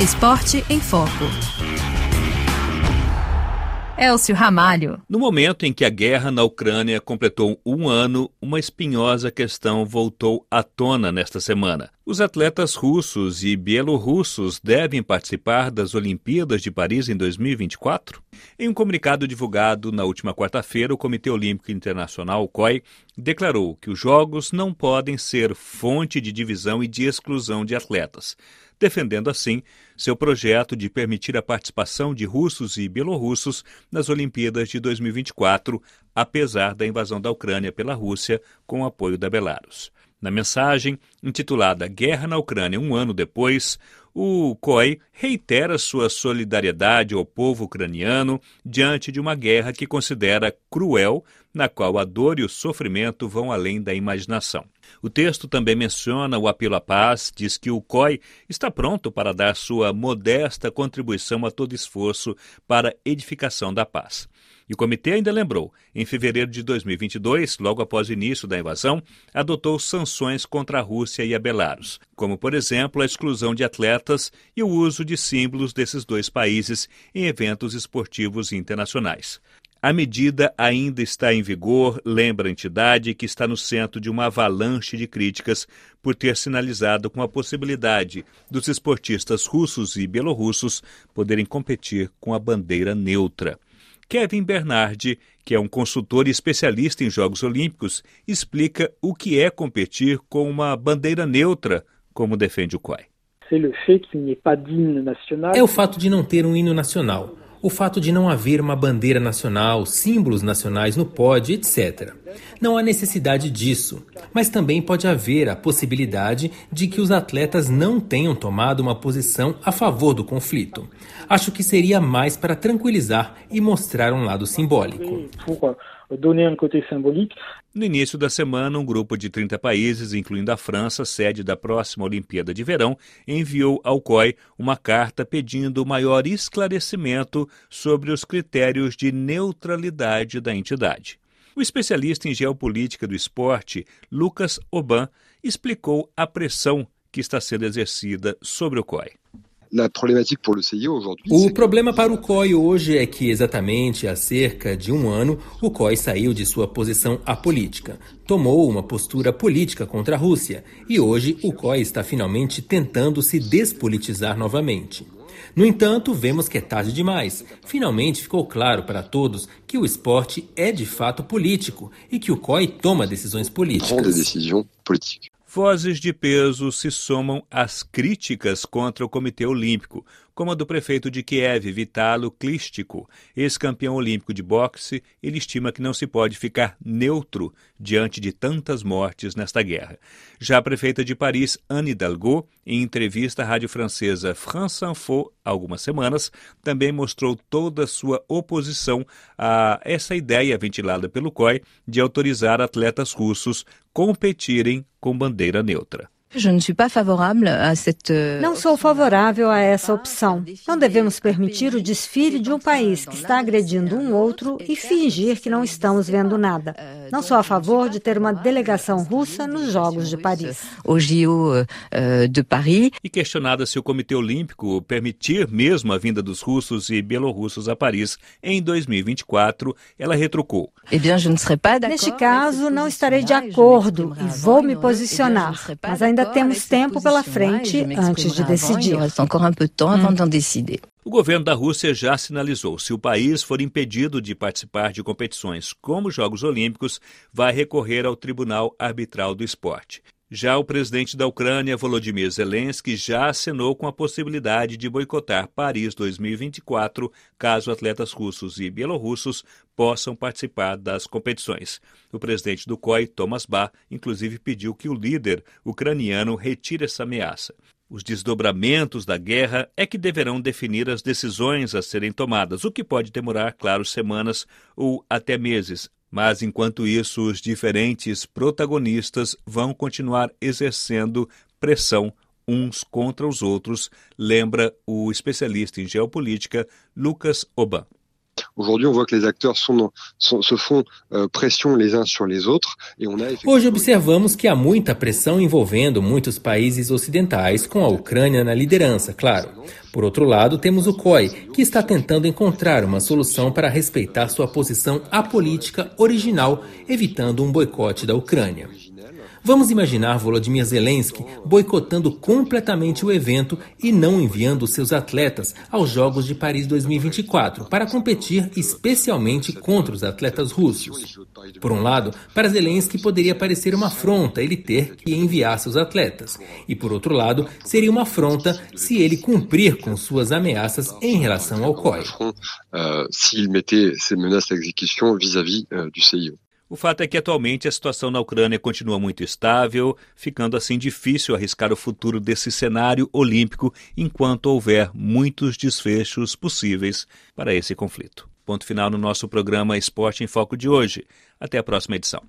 Esporte em Foco. Elcio Ramalho. No momento em que a guerra na Ucrânia completou um ano, uma espinhosa questão voltou à tona nesta semana. Os atletas russos e bielorrussos devem participar das Olimpíadas de Paris em 2024? Em um comunicado divulgado na última quarta-feira, o Comitê Olímpico Internacional, o COI, declarou que os Jogos não podem ser fonte de divisão e de exclusão de atletas defendendo assim seu projeto de permitir a participação de russos e bielorrussos nas Olimpíadas de 2024, apesar da invasão da Ucrânia pela Rússia com o apoio da Belarus. Na mensagem, intitulada Guerra na Ucrânia um ano depois, o COI reitera sua solidariedade ao povo ucraniano diante de uma guerra que considera cruel, na qual a dor e o sofrimento vão além da imaginação. O texto também menciona o apelo à paz, diz que o COI está pronto para dar sua modesta contribuição a todo esforço para edificação da paz. E o comitê ainda lembrou, em fevereiro de 2022, logo após o início da invasão, adotou sanções contra a Rússia e a Belarus, como, por exemplo, a exclusão de atletas e o uso de símbolos desses dois países em eventos esportivos internacionais. A medida ainda está em vigor, lembra a entidade que está no centro de uma avalanche de críticas por ter sinalizado com a possibilidade dos esportistas russos e belorussos poderem competir com a bandeira neutra. Kevin Bernardi, que é um consultor e especialista em Jogos Olímpicos, explica o que é competir com uma bandeira neutra, como defende o COI. É o fato de não ter um hino nacional o fato de não haver uma bandeira nacional, símbolos nacionais no pódio, etc. Não há necessidade disso, mas também pode haver a possibilidade de que os atletas não tenham tomado uma posição a favor do conflito. Acho que seria mais para tranquilizar e mostrar um lado simbólico. No início da semana, um grupo de 30 países, incluindo a França, sede da próxima Olimpíada de Verão, enviou ao COI uma carta pedindo maior esclarecimento sobre os critérios de neutralidade da entidade. O especialista em geopolítica do esporte, Lucas Oban, explicou a pressão que está sendo exercida sobre o COI. O problema para o COI hoje é que, exatamente há cerca de um ano, o COI saiu de sua posição apolítica, tomou uma postura política contra a Rússia e hoje o COI está finalmente tentando se despolitizar novamente. No entanto, vemos que é tarde demais. Finalmente ficou claro para todos que o esporte é de fato político e que o COI toma decisões políticas. Vozes de peso se somam às críticas contra o Comitê Olímpico, como a do prefeito de Kiev, Vitalo Klitschko, ex-campeão olímpico de boxe, ele estima que não se pode ficar neutro diante de tantas mortes nesta guerra. Já a prefeita de Paris, Anne Hidalgo, em entrevista à rádio francesa France Info há algumas semanas, também mostrou toda sua oposição a essa ideia ventilada pelo COI de autorizar atletas russos competirem com bandeira neutra. Euh, não sou favorável a essa opção. Não devemos permitir o desfile de um país que está agredindo um outro e fingir que não estamos vendo nada. Não sou a favor de ter uma delegação russa nos Jogos de Paris. Euh, de Paris. E questionada se o Comitê Olímpico permitir mesmo a vinda dos russos e belorussos a Paris em 2024, ela retrucou. Eh Neste caso, não estarei de acordo e vou me posicionar, mas ainda ainda temos tempo pela frente antes de decidir. Hum. O governo da Rússia já sinalizou: se o país for impedido de participar de competições como os Jogos Olímpicos, vai recorrer ao Tribunal Arbitral do Esporte. Já o presidente da Ucrânia, Volodymyr Zelensky, já assinou com a possibilidade de boicotar Paris 2024 caso atletas russos e bielorrussos possam participar das competições. O presidente do COI, Thomas Bach, inclusive pediu que o líder ucraniano retire essa ameaça. Os desdobramentos da guerra é que deverão definir as decisões a serem tomadas, o que pode demorar, claro, semanas ou até meses, mas enquanto isso, os diferentes protagonistas vão continuar exercendo pressão uns contra os outros, lembra o especialista em geopolítica Lucas Oban. Hoje observamos que há muita pressão envolvendo muitos países ocidentais, com a Ucrânia na liderança, claro. Por outro lado, temos o COI, que está tentando encontrar uma solução para respeitar sua posição apolítica original, evitando um boicote da Ucrânia. Vamos imaginar Volodymyr Zelensky boicotando completamente o evento e não enviando seus atletas aos Jogos de Paris 2024 para competir especialmente contra os atletas russos. Por um lado, para Zelensky poderia parecer uma afronta ele ter que enviar seus atletas, e por outro lado, seria uma afronta se ele cumprir com suas ameaças em relação ao COI. O fato é que atualmente a situação na Ucrânia continua muito estável, ficando assim difícil arriscar o futuro desse cenário olímpico enquanto houver muitos desfechos possíveis para esse conflito. Ponto final no nosso programa Esporte em Foco de hoje. Até a próxima edição.